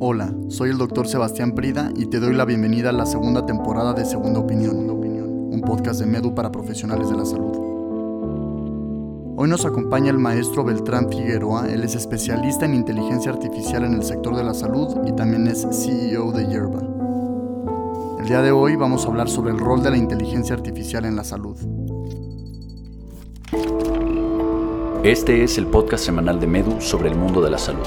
Hola, soy el doctor Sebastián Prida y te doy la bienvenida a la segunda temporada de Segunda Opinión, un podcast de Medu para profesionales de la salud. Hoy nos acompaña el maestro Beltrán Figueroa, él es especialista en inteligencia artificial en el sector de la salud y también es CEO de Yerba. El día de hoy vamos a hablar sobre el rol de la inteligencia artificial en la salud. Este es el podcast semanal de Medu sobre el mundo de la salud.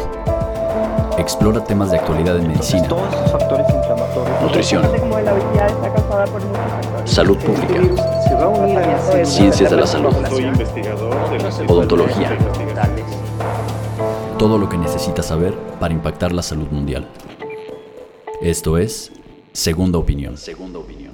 Explora temas de actualidad en medicina, Todos esos factores inflamatorios. nutrición, como la obesidad está causada por muchos factores. salud pública, ciencias de la salud, Soy investigador Odontología. todo lo que necesitas saber para impactar la salud mundial. Esto es Segunda Opinión. Segunda Opinión.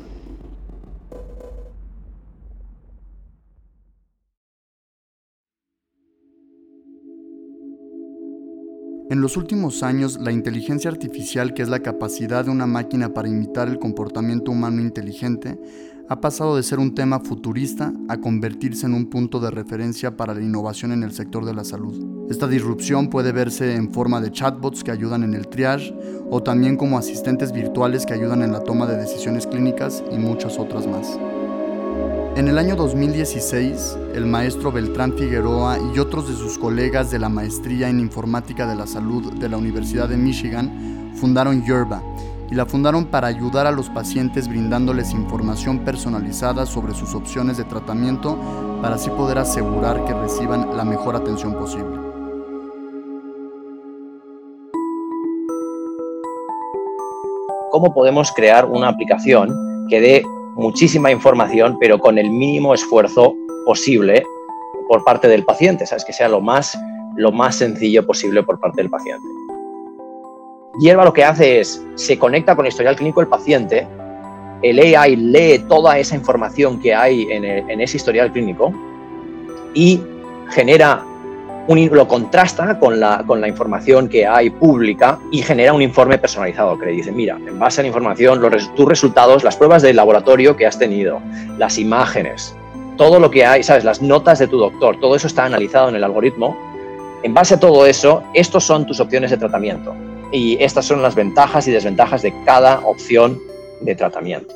En los últimos años, la inteligencia artificial, que es la capacidad de una máquina para imitar el comportamiento humano inteligente, ha pasado de ser un tema futurista a convertirse en un punto de referencia para la innovación en el sector de la salud. Esta disrupción puede verse en forma de chatbots que ayudan en el triage o también como asistentes virtuales que ayudan en la toma de decisiones clínicas y muchas otras más. En el año 2016, el maestro Beltrán Figueroa y otros de sus colegas de la Maestría en Informática de la Salud de la Universidad de Michigan fundaron Yerba y la fundaron para ayudar a los pacientes brindándoles información personalizada sobre sus opciones de tratamiento para así poder asegurar que reciban la mejor atención posible. cómo podemos crear una aplicación que dé muchísima información, pero con el mínimo esfuerzo posible por parte del paciente, ¿sabes? Que sea lo más, lo más sencillo posible por parte del paciente. Hierba lo que hace es, se conecta con el historial clínico del paciente, el AI lee toda esa información que hay en, en ese historial clínico y genera lo contrasta con la, con la información que hay pública y genera un informe personalizado que le dice, mira, en base a la información, los, tus resultados, las pruebas de laboratorio que has tenido, las imágenes, todo lo que hay, sabes, las notas de tu doctor, todo eso está analizado en el algoritmo. En base a todo eso, estos son tus opciones de tratamiento y estas son las ventajas y desventajas de cada opción de tratamiento.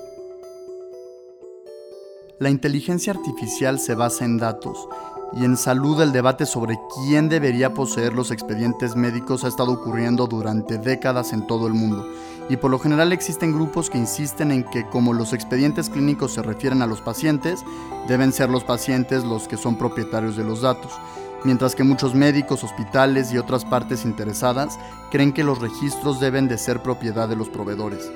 La inteligencia artificial se basa en datos y en salud el debate sobre quién debería poseer los expedientes médicos ha estado ocurriendo durante décadas en todo el mundo. Y por lo general existen grupos que insisten en que como los expedientes clínicos se refieren a los pacientes, deben ser los pacientes los que son propietarios de los datos, mientras que muchos médicos, hospitales y otras partes interesadas creen que los registros deben de ser propiedad de los proveedores.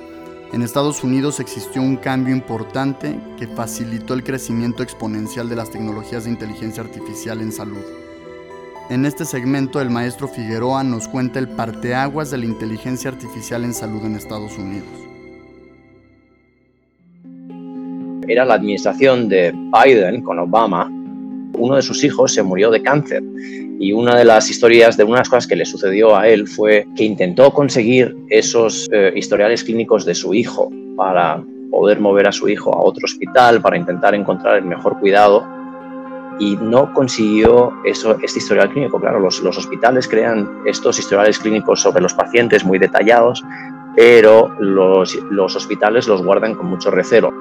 En Estados Unidos existió un cambio importante que facilitó el crecimiento exponencial de las tecnologías de inteligencia artificial en salud. En este segmento, el maestro Figueroa nos cuenta el parteaguas de la inteligencia artificial en salud en Estados Unidos. Era la administración de Biden con Obama. Uno de sus hijos se murió de cáncer y una de las historias, de unas cosas que le sucedió a él fue que intentó conseguir esos eh, historiales clínicos de su hijo para poder mover a su hijo a otro hospital, para intentar encontrar el mejor cuidado y no consiguió eso, este historial clínico. Claro, los, hospitales crean estos historiales clínicos sobre los pacientes muy detallados, pero los, los hospitales los guardan con mucho recelo.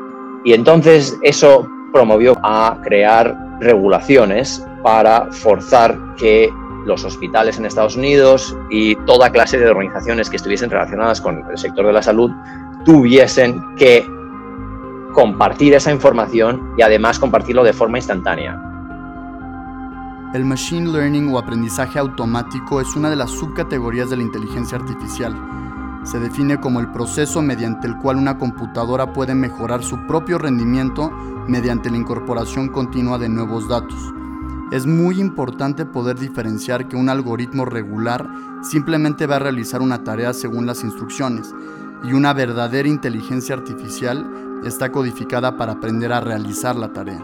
Y entonces eso promovió a crear regulaciones para forzar que los hospitales en Estados Unidos y toda clase de organizaciones que estuviesen relacionadas con el sector de la salud tuviesen que compartir esa información y además compartirlo de forma instantánea. El machine learning o aprendizaje automático es una de las subcategorías de la inteligencia artificial. Se define como el proceso mediante el cual una computadora puede mejorar su propio rendimiento mediante la incorporación continua de nuevos datos. Es muy importante poder diferenciar que un algoritmo regular simplemente va a realizar una tarea según las instrucciones y una verdadera inteligencia artificial está codificada para aprender a realizar la tarea.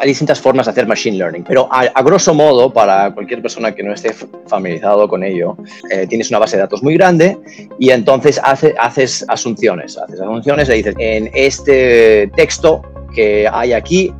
Hay distintas formas de hacer machine learning, pero a, grosso modo, para cualquier persona que no esté familiarizado con ello, eh, tienes una base de datos muy grande y entonces hace, haces asunciones. Haces asunciones, le dices, en este texto que hay aquí,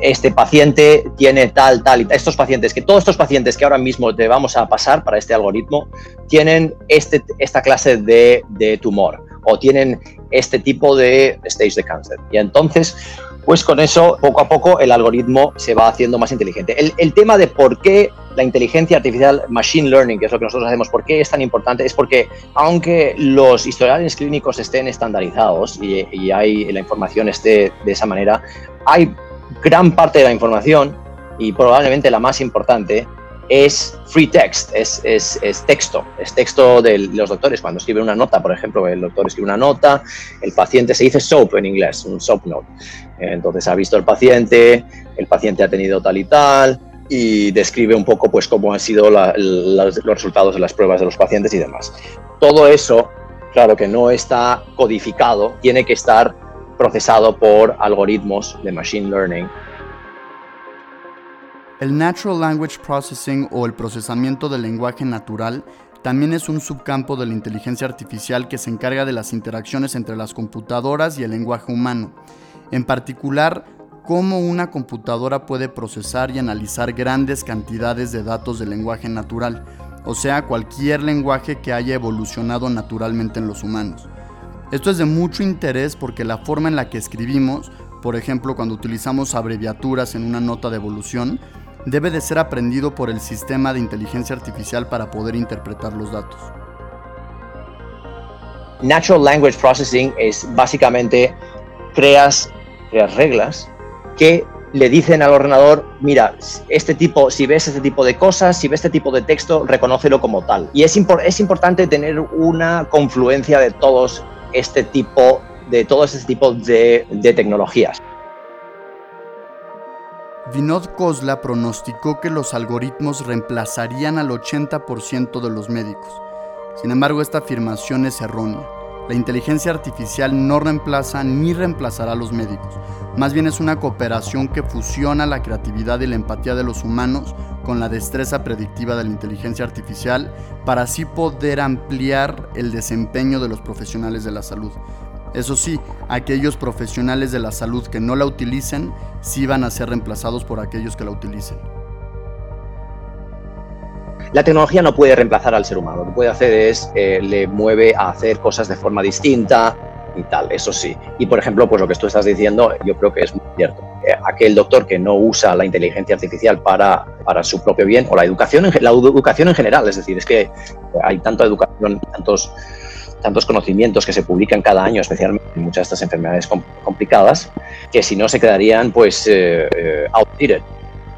este paciente tiene tal, tal y tal. Estos pacientes, que todos estos pacientes que ahora mismo te vamos a pasar para este algoritmo, tienen este, esta clase de, de tumor o tienen este tipo de stage de cáncer. Y entonces, pues con eso, poco a poco, el algoritmo se va haciendo más inteligente. El, el, tema de por qué la inteligencia artificial, machine learning, que es lo que nosotros hacemos, por qué es tan importante, es porque aunque los historiales clínicos estén estandarizados y, y hay, la información esté de esa manera, hay gran parte de la información y probablemente la más importante es free text, es, es, es, texto, es texto de los doctores. Cuando escribe una nota, por ejemplo, el doctor escribe una nota, el paciente se dice soap en inglés, un soap note. Entonces ha visto el paciente, el paciente ha tenido tal y tal, y describe un poco pues cómo han sido los resultados de las pruebas de los pacientes y demás. Todo eso, claro que no está codificado, tiene que estar procesado por algoritmos de machine learning el Natural Language Processing o el procesamiento del lenguaje natural también es un subcampo de la inteligencia artificial que se encarga de las interacciones entre las computadoras y el lenguaje humano. En particular, cómo una computadora puede procesar y analizar grandes cantidades de datos del lenguaje natural, o sea, cualquier lenguaje que haya evolucionado naturalmente en los humanos. Esto es de mucho interés porque la forma en la que escribimos, por ejemplo cuando utilizamos abreviaturas en una nota de evolución, debe de ser aprendido por el sistema de inteligencia artificial para poder interpretar los datos. Natural Language Processing es básicamente creas, creas reglas que le dicen al ordenador, mira, este tipo, si ves este tipo de cosas, si ves este tipo de texto, reconócelo como tal. Y es, es importante tener una confluencia de todos este tipo de todos este tipo de, tecnologías. Vinod Khosla pronosticó que los algoritmos reemplazarían al 80% de los médicos. Sin embargo, esta afirmación es errónea. La inteligencia artificial no reemplaza ni reemplazará a los médicos. Más bien es una cooperación que fusiona la creatividad y la empatía de los humanos con la destreza predictiva de la inteligencia artificial para así poder ampliar el desempeño de los profesionales de la salud. Eso sí, aquellos profesionales de la salud que no la utilicen sí van a ser reemplazados por aquellos que la utilicen. La tecnología no puede reemplazar al ser humano, lo que puede hacer es, eh, le mueve a hacer cosas de forma distinta y tal, eso sí. Y por ejemplo, pues lo que tú estás diciendo, yo creo que es muy cierto. Eh, aquel doctor que no usa la inteligencia artificial para, para su propio bien, o la educación, en, la educación en general, es decir, es que hay tanta educación, tantos tantos conocimientos que se publican cada año, especialmente en muchas de estas enfermedades complicadas, que si no se quedarían pues eh, eh, outdated.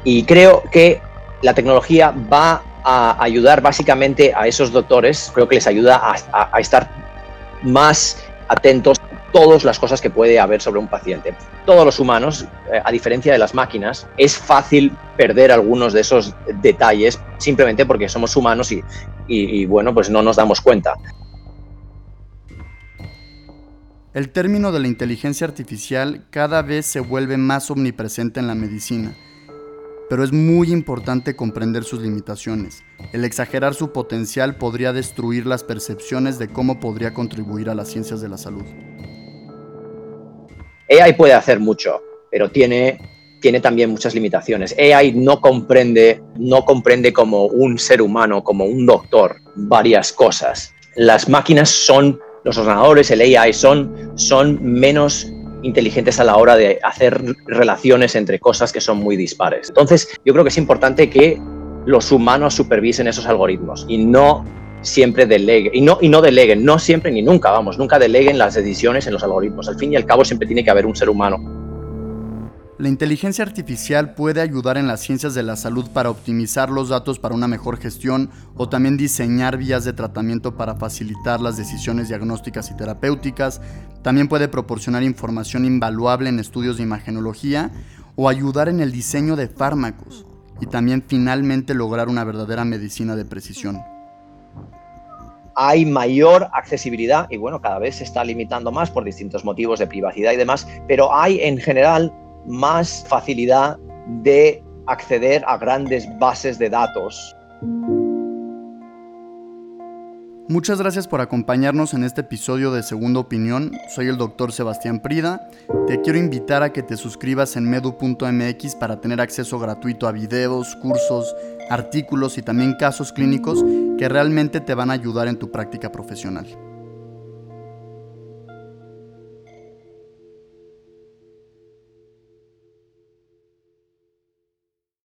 Y creo que la tecnología va a ayudar básicamente a esos doctores, creo que les ayuda a, estar más atentos a todas las cosas que puede haber sobre un paciente. Todos los humanos, eh, a diferencia de las máquinas, es fácil perder algunos de esos detalles simplemente porque somos humanos y, y bueno, pues no nos damos cuenta. El término de la inteligencia artificial cada vez se vuelve más omnipresente en la medicina, pero es muy importante comprender sus limitaciones. El exagerar su potencial podría destruir las percepciones de cómo podría contribuir a las ciencias de la salud. AI puede hacer mucho, pero tiene, tiene también muchas limitaciones. AI no comprende, no comprende como un ser humano, como un doctor, varias cosas. Las máquinas son los ordenadores, el AI, son, son menos inteligentes a la hora de hacer relaciones entre cosas que son muy dispares. Entonces, yo creo que es importante que los humanos supervisen esos algoritmos y no siempre deleguen, y no, y no deleguen, no siempre ni nunca, vamos, nunca deleguen las decisiones en los algoritmos. Al fin y al cabo siempre tiene que haber un ser humano la inteligencia artificial puede ayudar en las ciencias de la salud para optimizar los datos para una mejor gestión o también diseñar vías de tratamiento para facilitar las decisiones diagnósticas y terapéuticas. También puede proporcionar información invaluable en estudios de imagenología o ayudar en el diseño de fármacos y también finalmente lograr una verdadera medicina de precisión hay mayor accesibilidad y bueno, cada vez se está limitando más por distintos motivos de privacidad y demás, pero hay en general más facilidad de acceder a grandes bases de datos. Muchas gracias por acompañarnos en este episodio de Segunda Opinión. Soy el doctor Sebastián Prida. Te quiero invitar a que te suscribas en medu.mx para tener acceso gratuito a videos, cursos, artículos y también casos clínicos que realmente te van a ayudar en tu práctica profesional.